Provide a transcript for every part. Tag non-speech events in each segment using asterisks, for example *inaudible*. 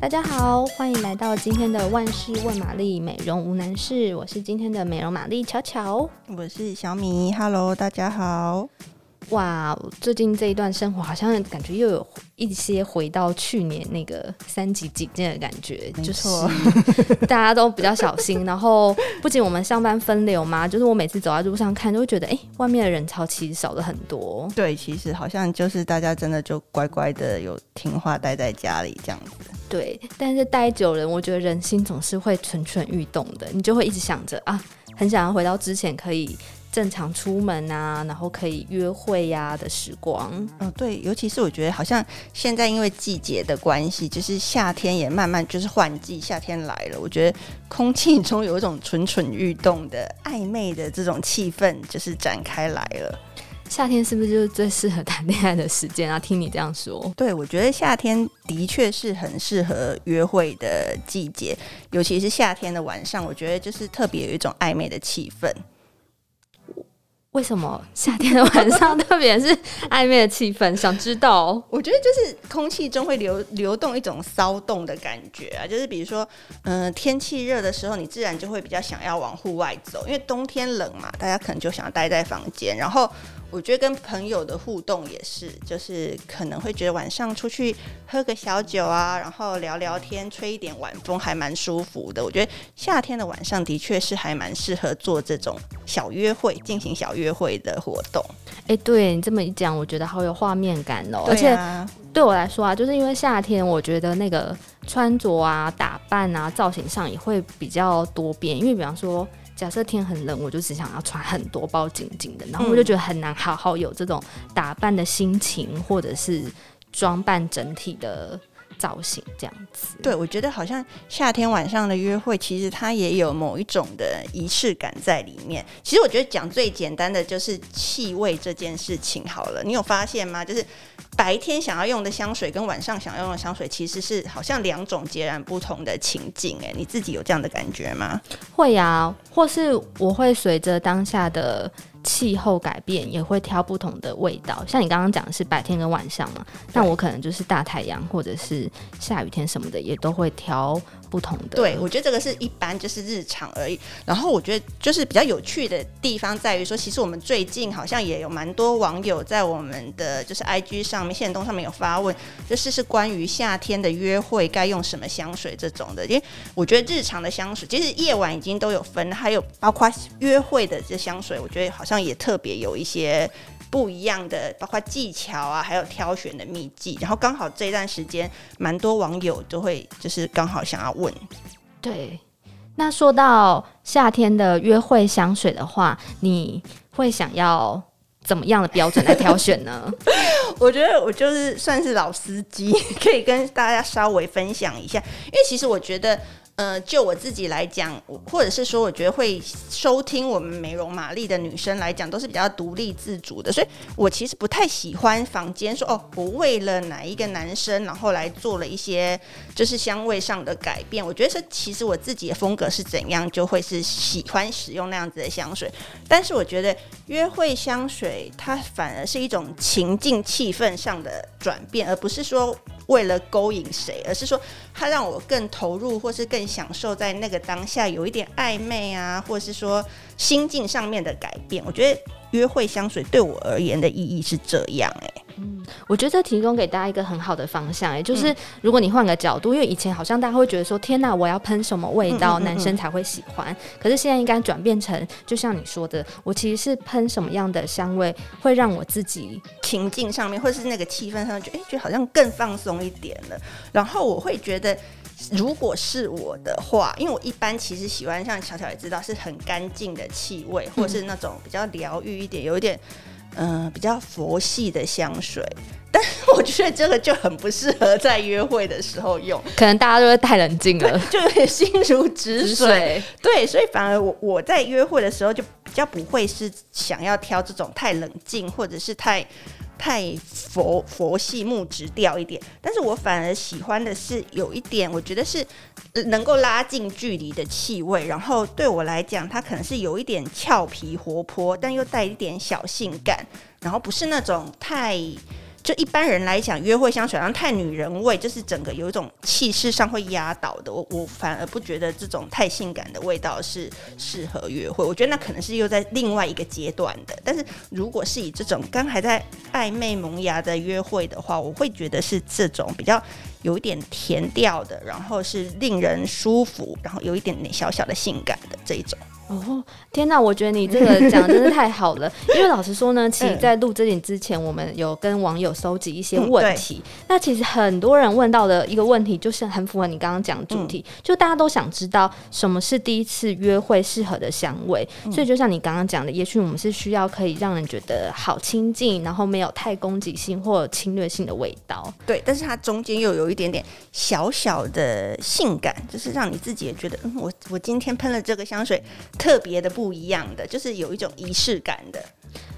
大家好，欢迎来到今天的万事问玛丽，美容无难事。我是今天的美容玛丽巧巧，我是小米。Hello，大家好。哇，最近这一段生活好像感觉又有一些回到去年那个三级警戒的感觉，就是 *laughs* 大家都比较小心。然后不仅我们上班分流嘛，就是我每次走在路上看，就会觉得哎、欸，外面的人潮其实少了很多。对，其实好像就是大家真的就乖乖的有听话待在家里这样子。对，但是待久了，我觉得人心总是会蠢蠢欲动的，你就会一直想着啊，很想要回到之前可以。正常出门啊，然后可以约会呀、的时光。嗯，对，尤其是我觉得好像现在因为季节的关系，就是夏天也慢慢就是换季，夏天来了，我觉得空气中有一种蠢蠢欲动的暧昧的这种气氛，就是展开来了。夏天是不是就是最适合谈恋爱的时间啊？听你这样说，对，我觉得夏天的确是很适合约会的季节，尤其是夏天的晚上，我觉得就是特别有一种暧昧的气氛。为什么夏天的晚上特别是暧昧的气氛？想知道？*laughs* 我觉得就是空气中会流流动一种骚动的感觉啊，就是比如说，嗯、天气热的时候，你自然就会比较想要往户外走，因为冬天冷嘛，大家可能就想要待在房间，然后。我觉得跟朋友的互动也是，就是可能会觉得晚上出去喝个小酒啊，然后聊聊天，吹一点晚风，还蛮舒服的。我觉得夏天的晚上的确是还蛮适合做这种小约会、进行小约会的活动。哎，对你这么一讲，我觉得好有画面感哦。而且对我来说啊，就是因为夏天，我觉得那个穿着啊、打扮啊、造型上也会比较多变，因为比方说。假设天很冷，我就只想要穿很多包紧紧的，然后我就觉得很难好好有这种打扮的心情，或者是装扮整体的造型这样子。对，我觉得好像夏天晚上的约会，其实它也有某一种的仪式感在里面。其实我觉得讲最简单的就是气味这件事情好了，你有发现吗？就是。白天想要用的香水跟晚上想要用的香水，其实是好像两种截然不同的情境。哎，你自己有这样的感觉吗？会呀、啊，或是我会随着当下的气候改变，也会挑不同的味道。像你刚刚讲的是白天跟晚上嘛，那我可能就是大太阳或者是下雨天什么的，也都会挑。不同的，对，我觉得这个是一般就是日常而已。然后我觉得就是比较有趣的地方在于说，其实我们最近好像也有蛮多网友在我们的就是 IG 上面、线动上面有发问，就是是关于夏天的约会该用什么香水这种的。因为我觉得日常的香水，其实夜晚已经都有分，还有包括约会的这香水，我觉得好像也特别有一些。不一样的，包括技巧啊，还有挑选的秘籍。然后刚好这段时间，蛮多网友都会就是刚好想要问。对，那说到夏天的约会香水的话，你会想要怎么样的标准来挑选呢？*laughs* 我觉得我就是算是老司机，可以跟大家稍微分享一下，因为其实我觉得。呃，就我自己来讲，或者是说，我觉得会收听我们美容玛丽的女生来讲，都是比较独立自主的，所以我其实不太喜欢房间说哦，我为了哪一个男生，然后来做了一些就是香味上的改变。我觉得是其实我自己的风格是怎样，就会是喜欢使用那样子的香水。但是我觉得约会香水它反而是一种情境气氛上的转变，而不是说。为了勾引谁，而是说他让我更投入，或是更享受在那个当下，有一点暧昧啊，或是说心境上面的改变。我觉得约会香水对我而言的意义是这样，欸，哎。嗯，我觉得这提供给大家一个很好的方向，哎，就是如果你换个角度，因为以前好像大家会觉得说，天哪，我要喷什么味道，男生才会喜欢。可是现在应该转变成，就像你说的，我其实是喷什么样的香味，会让我自己情境上面，或是那个气氛上，就哎，觉得好像更放松一点了。然后我会觉得，如果是我的话，因为我一般其实喜欢像巧巧也知道，是很干净的气味，或是那种比较疗愈一点，有一点。嗯、呃，比较佛系的香水，但是我觉得这个就很不适合在约会的时候用，可能大家都会太冷静了，*laughs* 就有点心如止水。止水。对，所以反而我我在约会的时候就比较不会是想要挑这种太冷静或者是太。太佛佛系木质调一点，但是我反而喜欢的是有一点，我觉得是能够拉近距离的气味。然后对我来讲，它可能是有一点俏皮活泼，但又带一点小性感，然后不是那种太就一般人来讲，约会香水好像太女人味，就是整个有一种气势上会压倒的。我我反而不觉得这种太性感的味道是适合约会。我觉得那可能是又在另外一个阶段的。但是如果是以这种刚还在暧昧萌芽的约会的话，我会觉得是这种比较有一点甜调的，然后是令人舒服，然后有一点点小小的性感的这一种。哦，天哪！我觉得你这个 *laughs* 讲的真是太好了。因为老实说呢，其实，在录这点之前，我们有跟网友收集一些问题。嗯、那其实很多人问到的一个问题，就是很符合你刚刚讲的主题，嗯、就大家都想知道什么是第一次约会适合的香味。嗯、所以，就像你刚刚讲的，也许我们是需要可以让人觉得好亲近，然后没有太攻击性或侵略性的味道。对，但是它中间又有一点点小小的性感，就是让你自己也觉得，嗯，我我今天喷了这个香水。特别的不一样的，就是有一种仪式感的。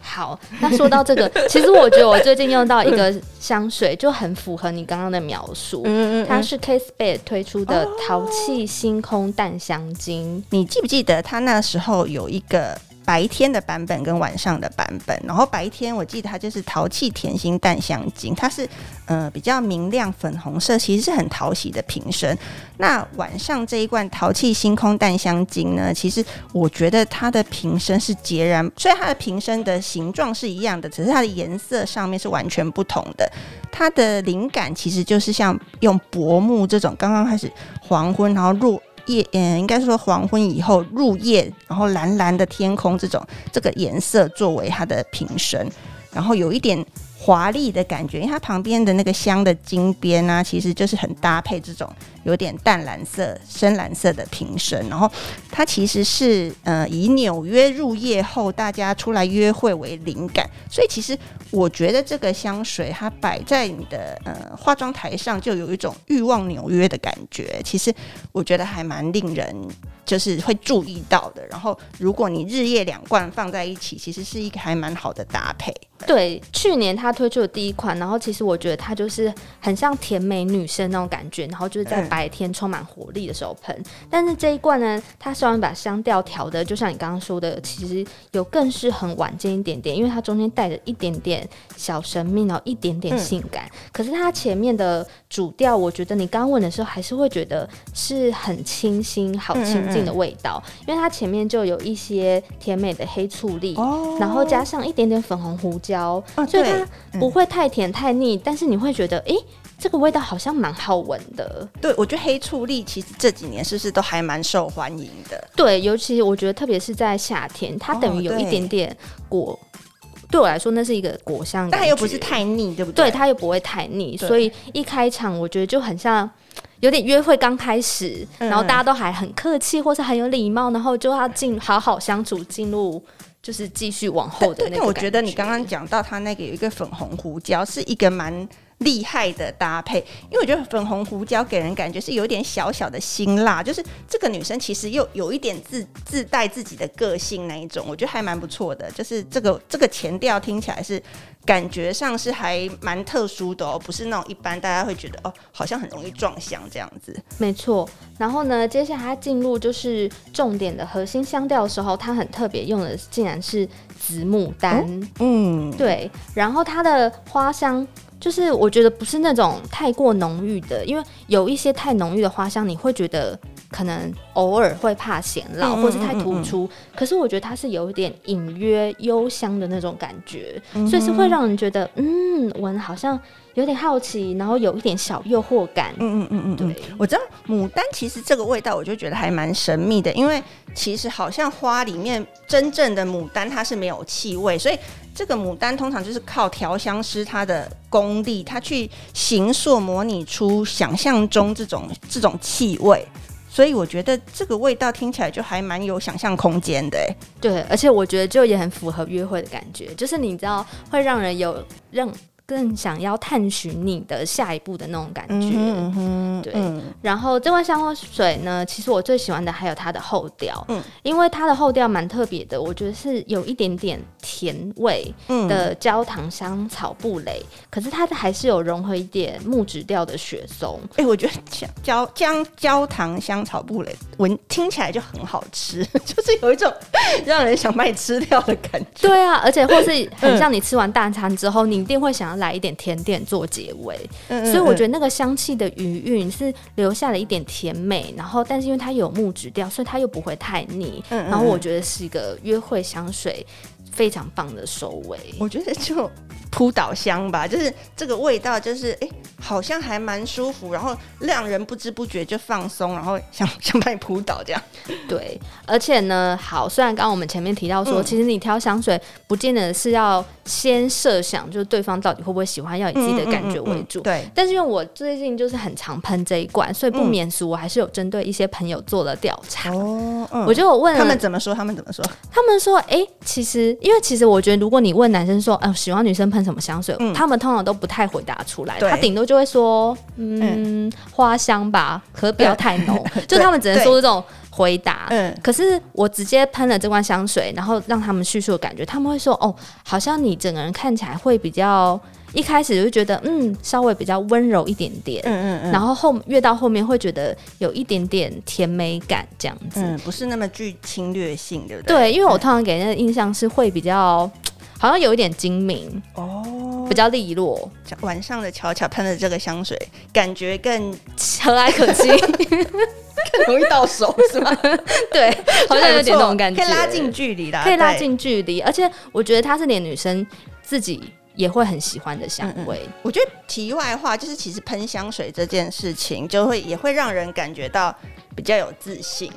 好，那说到这个，*laughs* 其实我觉得我最近用到一个香水，就很符合你刚刚的描述。嗯嗯嗯，它是 Kate Spade 推出的淘气星空淡香精。哦，你记不记得它那时候有一个？白天的版本跟晚上的版本，然后白天我记得它就是淘气甜心淡香精，它是呃比较明亮粉红色，其实是很讨喜的瓶身。那晚上这一罐淘气星空淡香精呢，其实我觉得它的瓶身是截然，虽然它的瓶身的形状是一样的，只是它的颜色上面是完全不同的。它的灵感其实就是像用薄暮这种刚刚开始黄昏，然后入。夜，嗯，应该说黄昏以后入夜，然后蓝蓝的天空这种这个颜色作为它的瓶身，然后有一点。华丽的感觉，因为它旁边的那个香的金边啊，其实就是很搭配这种有点淡蓝色、深蓝色的瓶身。然后它其实是呃以纽约入夜后大家出来约会为灵感，所以其实我觉得这个香水它摆在你的呃化妆台上，就有一种欲望纽约的感觉。其实我觉得还蛮令人就是会注意到的。然后如果你日夜两罐放在一起，其实是一个还蛮好的搭配。对，去年他推出的第一款，然后其实我觉得它就是很像甜美女生那种感觉，然后就是在白天充满活力的时候喷。嗯、但是这一罐呢，它虽然把香调调的，就像你刚刚说的，其实有更是很晚间一点点，因为它中间带着一点点小神秘，然后一点点性感。嗯、可是它前面的主调，我觉得你刚问的时候，还是会觉得是很清新、好亲近的味道，因为它前面就有一些甜美的黑醋栗，哦、然后加上一点点粉红胡椒。哦、所以它不会太甜太腻，嗯、但是你会觉得，哎、欸，这个味道好像蛮好闻的。对，我觉得黑醋栗其实这几年是不是都还蛮受欢迎的？对，尤其我觉得特别是在夏天，它等于有一点点果，哦、对，对我来说那是一个果香，但它又不是太腻，对不对？对，它又不会太腻，所以一开场我觉得就很像有点约会刚开始，嗯、然后大家都还很客气或是很有礼貌，然后就要进好好相处进入。就是继续往后的那个。但我觉得你刚刚讲到他那个有一个粉红胡椒，是一个蛮厉害的搭配，因为我觉得粉红胡椒给人感觉是有点小小的辛辣，就是这个女生其实又有一点自自带自己的个性那一种，我觉得还蛮不错的。就是这个这个前调听起来是感觉上是还蛮特殊的哦，不是那种一般大家会觉得哦，好像很容易撞香这样子。没错。然后呢，接下来它进入就是重点的核心香调的时候，它很特别用的竟然是紫牡丹。哦、嗯，对。然后它的花香就是我觉得不是那种太过浓郁的，因为有一些太浓郁的花香，你会觉得可能偶尔会怕显老，或是太突出。可是我觉得它是有一点隐约幽香的那种感觉，嗯、所以是会让人觉得嗯，闻好像。有点好奇，然后有一点小诱惑感。嗯嗯嗯嗯，对，我知道牡丹其实这个味道，我就觉得还蛮神秘的，因为其实好像花里面真正的牡丹它是没有气味，所以这个牡丹通常就是靠调香师他的功力，他去形塑模拟出想象中这种这种气味，所以我觉得这个味道听起来就还蛮有想象空间的。对，而且我觉得就也很符合约会的感觉，就是你知道会让人有让。更想要探寻你的下一步的那种感觉，对。嗯、然后这罐香水呢，其实我最喜欢的还有它的后调，嗯，因为它的后调蛮特别的，我觉得是有一点点甜味的焦糖香草布蕾，嗯、可是它还是有融合一点木质调的雪松。哎、欸，我觉得焦焦焦糖香草布蕾闻听起来就很好吃，*laughs* 就是有一种让人想把你吃掉的感觉。对啊，而且或是 *laughs* 很像你吃完大餐之后，你一定会想。要来一点甜点做结尾，嗯嗯嗯，所以我觉得那个香气的余韵是留下了一点甜美，然后但是因为它有木质调，所以它又不会太腻。然后我觉得是一个约会香水非常棒的收尾。我觉得就。扑倒香吧，就是这个味道，就是哎、欸，好像还蛮舒服，然后让人不知不觉就放松，然后想 *laughs* 想把你扑倒这样。对，而且呢，好，虽然刚刚我们前面提到说，嗯、其实你挑香水不见得是要先设想，就是对方到底会不会喜欢，要以自己的感觉为主。对。但是因为我最近就是很常喷这一罐，所以不免俗，我还是有针对一些朋友做了调查。哦。嗯、我就我问他们怎么说，他们怎么说？他们说，哎、欸，其实因为其实我觉得，如果你问男生说，嗯、呃，喜欢女生喷什么香水？嗯、他们通常都不太回答出来，他顶多就会说，嗯，嗯花香吧，可不要太浓，*laughs* 就他们只能说这种回答。嗯，可是我直接喷了这罐香水，然后让他们叙述的感觉，他们会说，哦，好像你整个人看起来会比较，一开始就觉得，嗯，稍微比较温柔一点点，嗯嗯嗯，然后后越到后面会觉得有一点点甜美感这样子，嗯，不是那么具侵略性，对不对？对，因为我通常给人的印象是会比较。好像有一点精明哦，比较利落。晚上的巧巧喷的这个香水，感觉更和蔼可亲，*laughs* 更容易到手，是吗？*laughs* 对，*laughs* 好像有点那种感觉，可以拉近距离啦，可以拉近距离。而且我觉得它是连女生自己也会很喜欢的香味。嗯嗯，我觉得题外话就是，其实喷香水这件事情，就会也会让人感觉到比较有自信。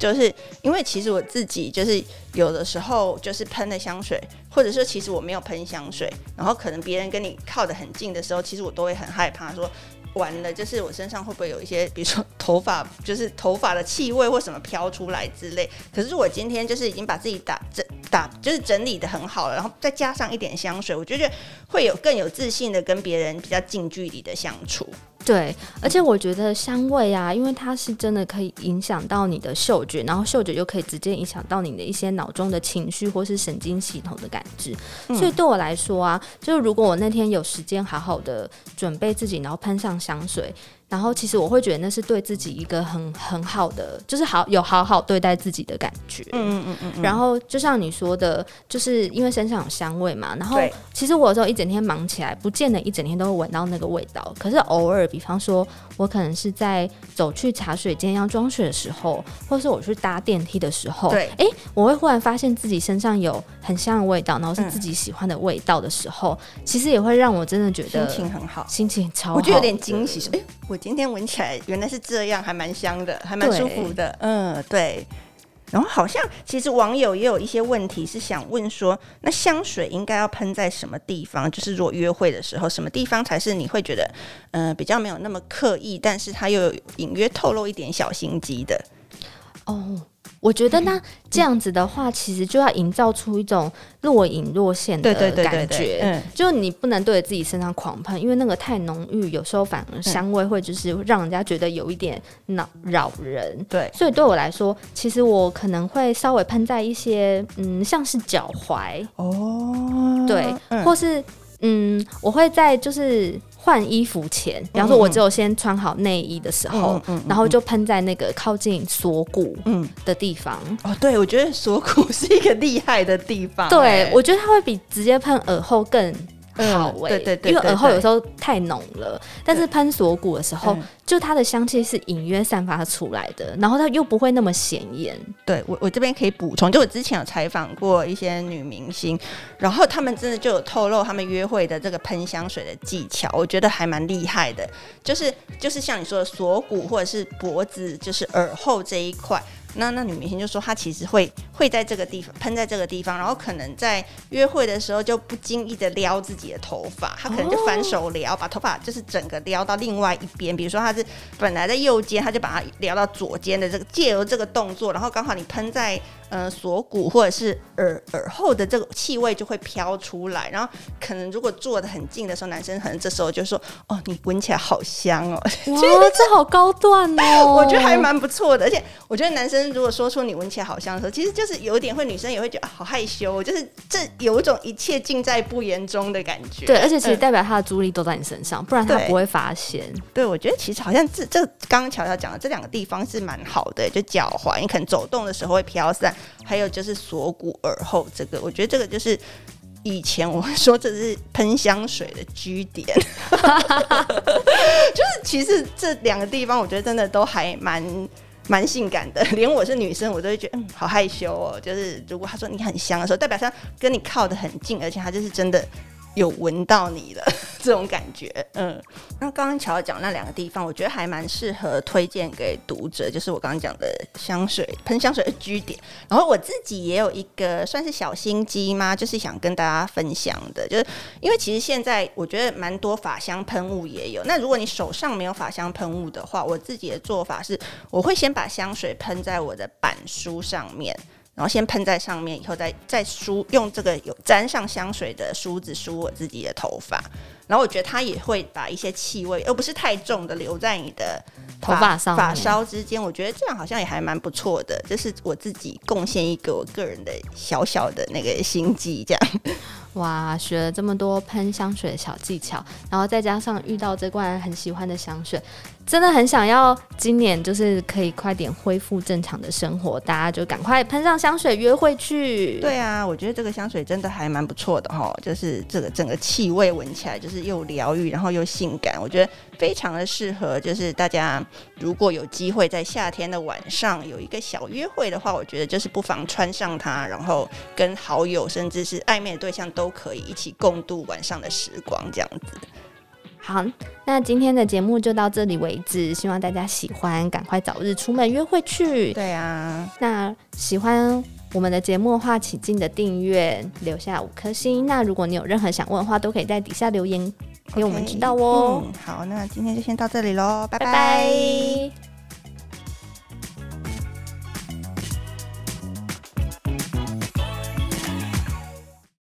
就是因为其实我自己就是有的时候就是喷的香水，或者说其实我没有喷香水，然后可能别人跟你靠得很近的时候，其实我都会很害怕说，完了就是我身上会不会有一些，比如说头发就是头发的气味或什么飘出来之类。可是我今天就是已经把自己打整打就是整理的很好了，然后再加上一点香水，我觉得会有更有自信的跟别人比较近距离的相处。对，而且我觉得香味啊，因为它是真的可以影响到你的嗅觉，然后嗅觉又可以直接影响到你的一些脑中的情绪或是神经系统的感知。嗯、所以对我来说啊，就是如果我那天有时间好好的准备自己，然后喷上香水。然后其实我会觉得那是对自己一个很很好的，就是好有好好对待自己的感觉。嗯嗯嗯嗯。然后就像你说的，就是因为身上有香味嘛。然后其实我有时候一整天忙起来，不见得一整天都会闻到那个味道。可是偶尔，比方说我可能是在走去茶水间要装水的时候，或是我去搭电梯的时候，对，哎，我会忽然发现自己身上有很香的味道，然后是自己喜欢的味道的时候，其实也会让我真的觉得心情很好，心情超好，我觉得有点惊喜。哎，我。今天闻起来原来是这样，还蛮香的，还蛮舒服的。对嗯，对。然后好像其实网友也有一些问题是想问说，那香水应该要喷在什么地方？就是如果约会的时候，什么地方才是你会觉得，嗯、呃，比较没有那么刻意，但是它又有隐约透露一点小心机的？哦。我觉得那这样子的话，其实就要营造出一种若隐若现的感觉。嗯，就你不能对着自己身上狂喷，因为那个太浓郁，有时候反而香味会就是让人家觉得有一点恼扰人。对，所以对我来说，其实我可能会稍微喷在一些嗯，像是脚踝哦，对，或是嗯，我会在就是。换衣服前，比方说，我只有先穿好内衣的时候，嗯嗯嗯、然后就喷在那个靠近锁骨的地方。嗯、哦，对，我觉得锁骨是一个厉害的地方。对，我觉得它会比直接喷耳后更。好味，对对对，因为耳后有时候太浓了，但是喷锁骨的时候，就它的香气是隐约散发出来的，然后它又不会那么显眼。对我，我这边可以补充，就我之前有采访过一些女明星，然后她们真的就有透露她们约会的这个喷香水的技巧，我觉得还蛮厉害的，就是就是像你说的锁骨或者是脖子，就是耳后这一块。那那女明星就说，她其实会会在这个地方喷在这个地方，然后可能在约会的时候就不经意的撩自己的头发，她可能就反手撩，把头发就是整个撩到另外一边。比如说她是本来在右肩，她就把它撩到左肩的这个，借由这个动作，然后刚好你喷在。呃，锁骨或者是耳耳后的这个气味就会飘出来，然后可能如果坐得很近的时候，男生可能这时候就说：“哦，你闻起来好香哦。*laughs* ” *laughs* 哇，这好高段哦！*laughs* 我觉得还蛮不错的，而且我觉得男生如果说出你闻起来好香的时候，其实就是有一点会女生也会觉得好害羞，就是这有一种一切尽在不言中的感觉。对，而且其实代表他的注意力都在你身上，不然他不会发现。对，我觉得其实好像这这刚刚乔乔讲的这两个地方是蛮好的，就脚踝，你可能走动的时候会飘散。还有就是锁骨耳后这个，我觉得这个就是以前我们说这是喷香水的据点，*laughs* 就是其实这两个地方，我觉得真的都还蛮蛮性感的。连我是女生，我都会觉得嗯，好害羞哦。就是如果他说你很香的时候，代表他跟你靠得很近，而且他就是真的。有闻到你的 *laughs* 这种感觉，嗯，那刚刚乔讲那两个地方，我觉得还蛮适合推荐给读者，就是我刚刚讲的香水喷香水的 G 点，然后我自己也有一个算是小心机嘛，就是想跟大家分享的，就是因为其实现在我觉得蛮多法香喷雾也有，那如果你手上没有法香喷雾的话，我自己的做法是，我会先把香水喷在我的板书上面。然后先喷在上面，以后再再梳，用这个有沾上香水的梳子梳我自己的头发。然后我觉得它也会把一些气味，而不是太重的留在你的头发上发梢之间。我觉得这样好像也还蛮不错的。这是我自己贡献一个我个人的小小的那个心机，这样。*laughs* 哇，学了这么多喷香水的小技巧，然后再加上遇到这罐很喜欢的香水，真的很想要今年就是可以快点恢复正常的生活，大家就赶快喷上香水约会去。对啊，我觉得这个香水真的还蛮不错的哈，就是这个整个气味闻起来就是又疗愈，然后又性感，我觉得非常的适合。就是大家如果有机会在夏天的晚上有一个小约会的话，我觉得就是不妨穿上它，然后跟好友甚至是暧昧的对象都。都可以一起共度晚上的时光，这样子。好，那今天的节目就到这里为止，希望大家喜欢，赶快早日出门约会去。对啊，那喜欢我们的节目的话，请记得订阅，留下五颗星。那如果你有任何想问的话，都可以在底下留言给我们知道哦。Okay, 嗯，好，那今天就先到这里喽，拜拜。拜拜。